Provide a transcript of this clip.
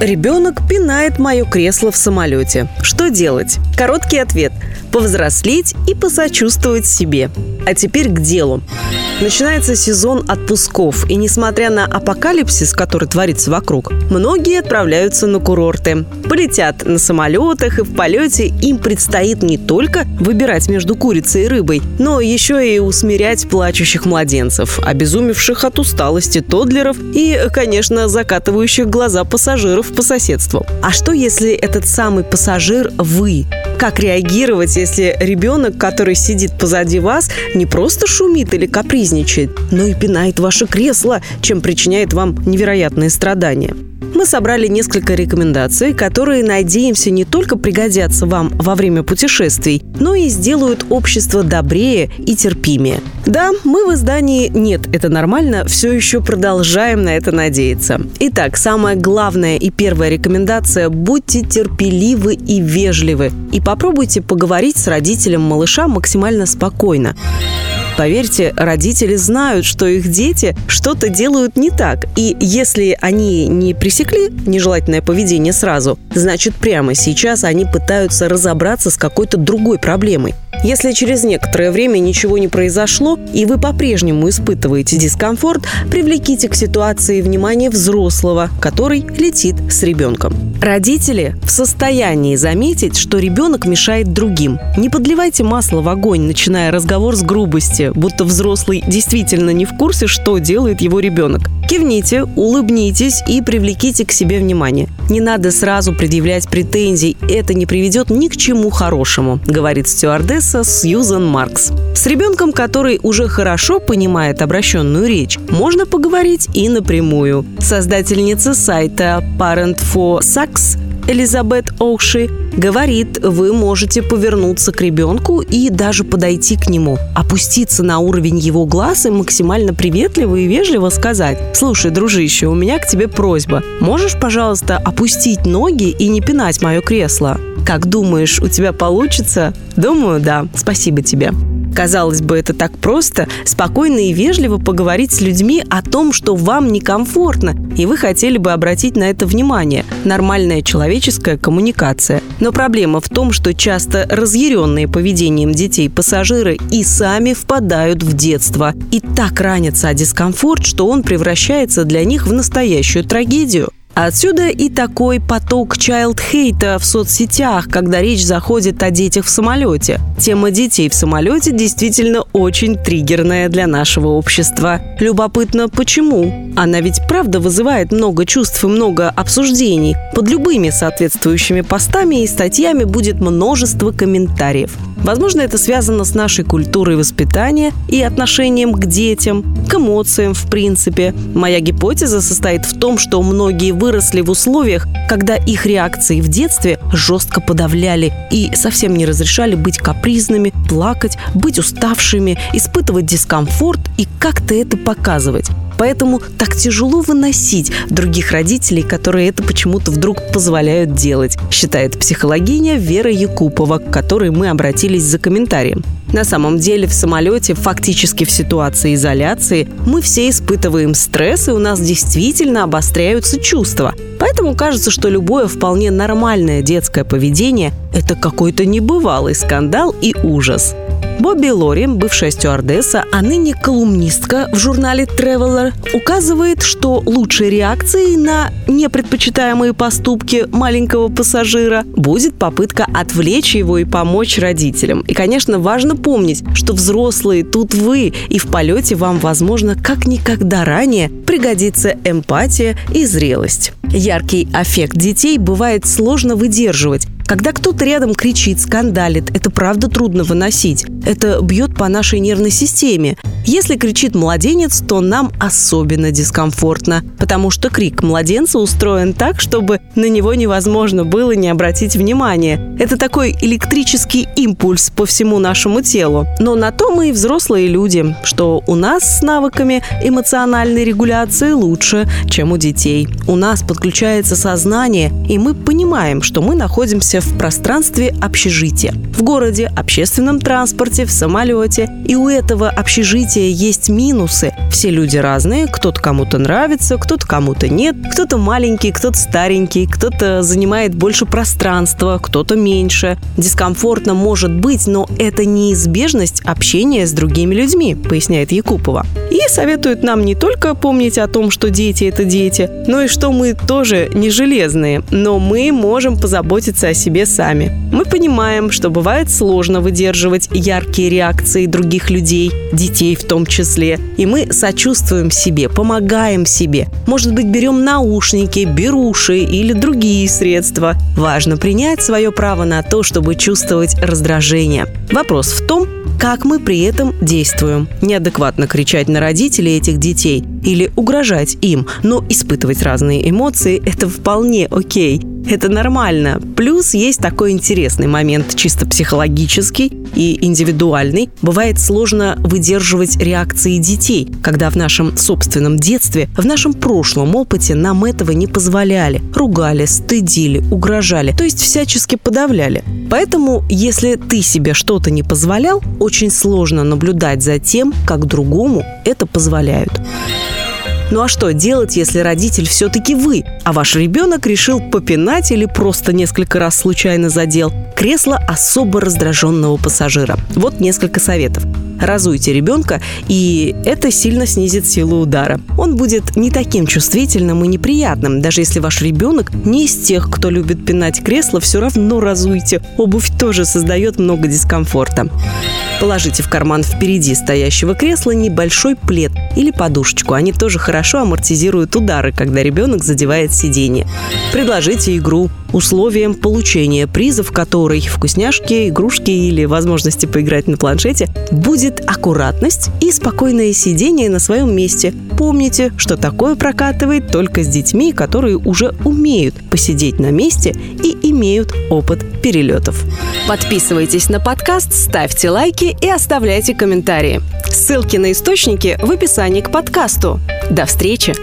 Ребенок пинает мое кресло в самолете. Что делать? Короткий ответ – повзрослеть и посочувствовать себе. А теперь к делу. Начинается сезон отпусков, и несмотря на апокалипсис, который творится вокруг, многие отправляются на курорты. Полетят на самолетах, и в полете им предстоит не только выбирать между курицей и рыбой, но еще и усмирять плачущих младенцев, обезумевших от усталости тодлеров и, конечно, закатывающих глаза пассажиров по соседству. А что, если этот самый пассажир – вы? Как реагировать, если ребенок, который сидит позади вас, не просто шумит или капризничает, но и пинает ваше кресло, чем причиняет вам невероятные страдания? Мы собрали несколько рекомендаций, которые, надеемся, не только пригодятся вам во время путешествий, но и сделают общество добрее и терпимее. Да, мы в издании «Нет, это нормально» все еще продолжаем на это надеяться. Итак, самая главная и первая рекомендация – будьте терпеливы и вежливы. И попробуйте поговорить с родителем малыша максимально спокойно. Поверьте, родители знают, что их дети что-то делают не так. И если они не пресекли нежелательное поведение сразу, значит прямо сейчас они пытаются разобраться с какой-то другой проблемой. Если через некоторое время ничего не произошло, и вы по-прежнему испытываете дискомфорт, привлеките к ситуации внимание взрослого, который летит с ребенком. Родители в состоянии заметить, что ребенок мешает другим. Не подливайте масло в огонь, начиная разговор с грубости, будто взрослый действительно не в курсе, что делает его ребенок. Кивните, улыбнитесь и привлеките к себе внимание. Не надо сразу предъявлять претензий, это не приведет ни к чему хорошему, говорит стюардесса Сьюзан Маркс. С ребенком, который уже хорошо понимает обращенную речь, можно поговорить и напрямую. Создательница сайта Parent for Sucks Элизабет Оуши говорит, вы можете повернуться к ребенку и даже подойти к нему, опуститься на уровень его глаз и максимально приветливо и вежливо сказать «Слушай, дружище, у меня к тебе просьба. Можешь, пожалуйста, опустить ноги и не пинать мое кресло?» Как думаешь, у тебя получится? Думаю, да. Спасибо тебе. Казалось бы, это так просто – спокойно и вежливо поговорить с людьми о том, что вам некомфортно, и вы хотели бы обратить на это внимание. Нормальная человеческая коммуникация. Но проблема в том, что часто разъяренные поведением детей пассажиры и сами впадают в детство. И так ранятся о дискомфорт, что он превращается для них в настоящую трагедию. Отсюда и такой поток чайлд-хейта в соцсетях, когда речь заходит о детях в самолете. Тема детей в самолете действительно очень триггерная для нашего общества. Любопытно, почему? Она ведь правда вызывает много чувств и много обсуждений. Под любыми соответствующими постами и статьями будет множество комментариев. Возможно, это связано с нашей культурой воспитания и отношением к детям, к эмоциям в принципе. Моя гипотеза состоит в том, что многие выросли в условиях, когда их реакции в детстве жестко подавляли и совсем не разрешали быть капризными, плакать, быть уставшими, испытывать дискомфорт и как-то это показывать. Поэтому так тяжело выносить других родителей, которые это почему-то вдруг позволяют делать, считает психологиня Вера Якупова, к которой мы обратились за комментарием. На самом деле в самолете, фактически в ситуации изоляции, мы все испытываем стресс, и у нас действительно обостряются чувства. Поэтому кажется, что любое вполне нормальное детское поведение – это какой-то небывалый скандал и ужас. Бобби Лори, бывшая стюардесса, а ныне колумнистка в журнале Traveler, указывает, что лучшей реакцией на непредпочитаемые поступки маленького пассажира будет попытка отвлечь его и помочь родителям. И, конечно, важно помнить, что взрослые тут вы, и в полете вам, возможно, как никогда ранее пригодится эмпатия и зрелость. Яркий аффект детей бывает сложно выдерживать, когда кто-то рядом кричит, скандалит, это правда трудно выносить. Это бьет по нашей нервной системе. Если кричит младенец, то нам особенно дискомфортно, потому что крик младенца устроен так, чтобы на него невозможно было не обратить внимания. Это такой электрический импульс по всему нашему телу. Но на то мы и взрослые люди, что у нас с навыками эмоциональной регуляции лучше, чем у детей. У нас подключается сознание, и мы понимаем, что мы находимся находимся в пространстве общежития. В городе, общественном транспорте, в самолете. И у этого общежития есть минусы. Все люди разные, кто-то кому-то нравится, кто-то кому-то нет, кто-то маленький, кто-то старенький, кто-то занимает больше пространства, кто-то меньше. Дискомфортно может быть, но это неизбежность общения с другими людьми, поясняет Якупова. И советует нам не только помнить о том, что дети – это дети, но и что мы тоже не железные, но мы можем позаботиться о себе сами. Мы понимаем, что бывает сложно выдерживать яркие реакции других людей, детей в том числе, и мы сочувствуем себе, помогаем себе. Может быть, берем наушники, беруши или другие средства. Важно принять свое право на то, чтобы чувствовать раздражение. Вопрос в том, как мы при этом действуем. Неадекватно кричать на родителей этих детей или угрожать им, но испытывать разные эмоции – это вполне окей. Это нормально. Плюс есть такой интересный момент, чисто психологический и индивидуальный. Бывает сложно выдерживать реакции детей, когда в нашем собственном детстве, в нашем прошлом опыте нам этого не позволяли. Ругали, стыдили, угрожали, то есть всячески подавляли. Поэтому, если ты себе что-то не позволял, очень сложно наблюдать за тем, как другому это позволяют. Ну а что делать, если родитель все-таки вы, а ваш ребенок решил попинать или просто несколько раз случайно задел кресло особо раздраженного пассажира? Вот несколько советов разуйте ребенка, и это сильно снизит силу удара. Он будет не таким чувствительным и неприятным, даже если ваш ребенок не из тех, кто любит пинать кресло, все равно разуйте. Обувь тоже создает много дискомфорта. Положите в карман впереди стоящего кресла небольшой плед или подушечку. Они тоже хорошо амортизируют удары, когда ребенок задевает сиденье. Предложите игру, условием получения призов которой вкусняшки, игрушки или возможности поиграть на планшете будет аккуратность и спокойное сидение на своем месте. Помните, что такое прокатывает только с детьми, которые уже умеют посидеть на месте и имеют опыт перелетов. Подписывайтесь на подкаст, ставьте лайки и оставляйте комментарии. Ссылки на источники в описании к подкасту. До встречи!